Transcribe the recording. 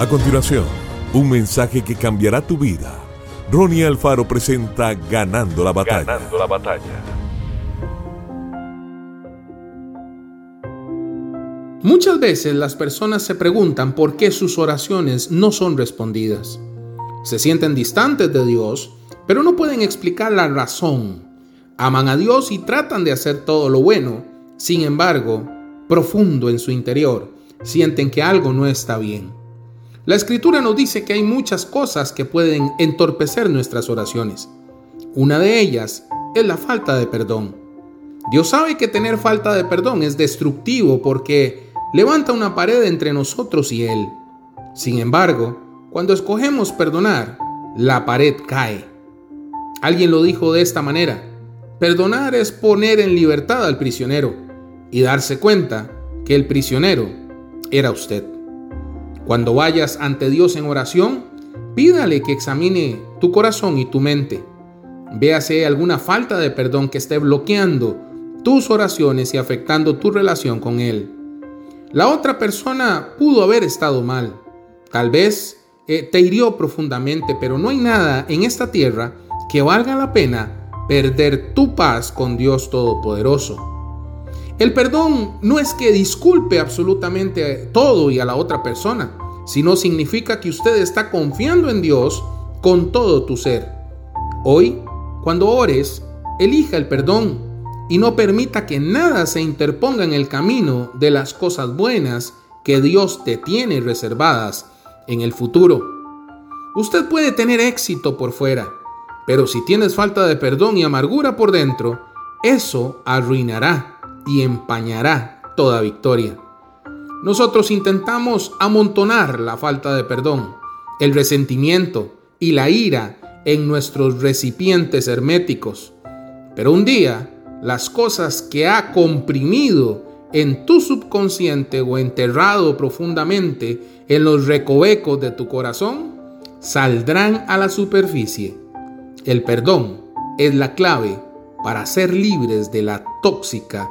A continuación, un mensaje que cambiará tu vida. Ronnie Alfaro presenta Ganando la batalla. Ganando la batalla. Muchas veces las personas se preguntan por qué sus oraciones no son respondidas. Se sienten distantes de Dios, pero no pueden explicar la razón. Aman a Dios y tratan de hacer todo lo bueno. Sin embargo, profundo en su interior, sienten que algo no está bien. La escritura nos dice que hay muchas cosas que pueden entorpecer nuestras oraciones. Una de ellas es la falta de perdón. Dios sabe que tener falta de perdón es destructivo porque levanta una pared entre nosotros y Él. Sin embargo, cuando escogemos perdonar, la pared cae. Alguien lo dijo de esta manera. Perdonar es poner en libertad al prisionero y darse cuenta que el prisionero era usted. Cuando vayas ante Dios en oración, pídale que examine tu corazón y tu mente. Vea si hay alguna falta de perdón que esté bloqueando tus oraciones y afectando tu relación con Él. La otra persona pudo haber estado mal. Tal vez eh, te hirió profundamente, pero no hay nada en esta tierra que valga la pena perder tu paz con Dios Todopoderoso. El perdón no es que disculpe absolutamente todo y a la otra persona, sino significa que usted está confiando en Dios con todo tu ser. Hoy, cuando ores, elija el perdón y no permita que nada se interponga en el camino de las cosas buenas que Dios te tiene reservadas en el futuro. Usted puede tener éxito por fuera, pero si tienes falta de perdón y amargura por dentro, eso arruinará y empañará toda victoria. Nosotros intentamos amontonar la falta de perdón, el resentimiento y la ira en nuestros recipientes herméticos. Pero un día, las cosas que ha comprimido en tu subconsciente o enterrado profundamente en los recovecos de tu corazón, saldrán a la superficie. El perdón es la clave para ser libres de la tóxica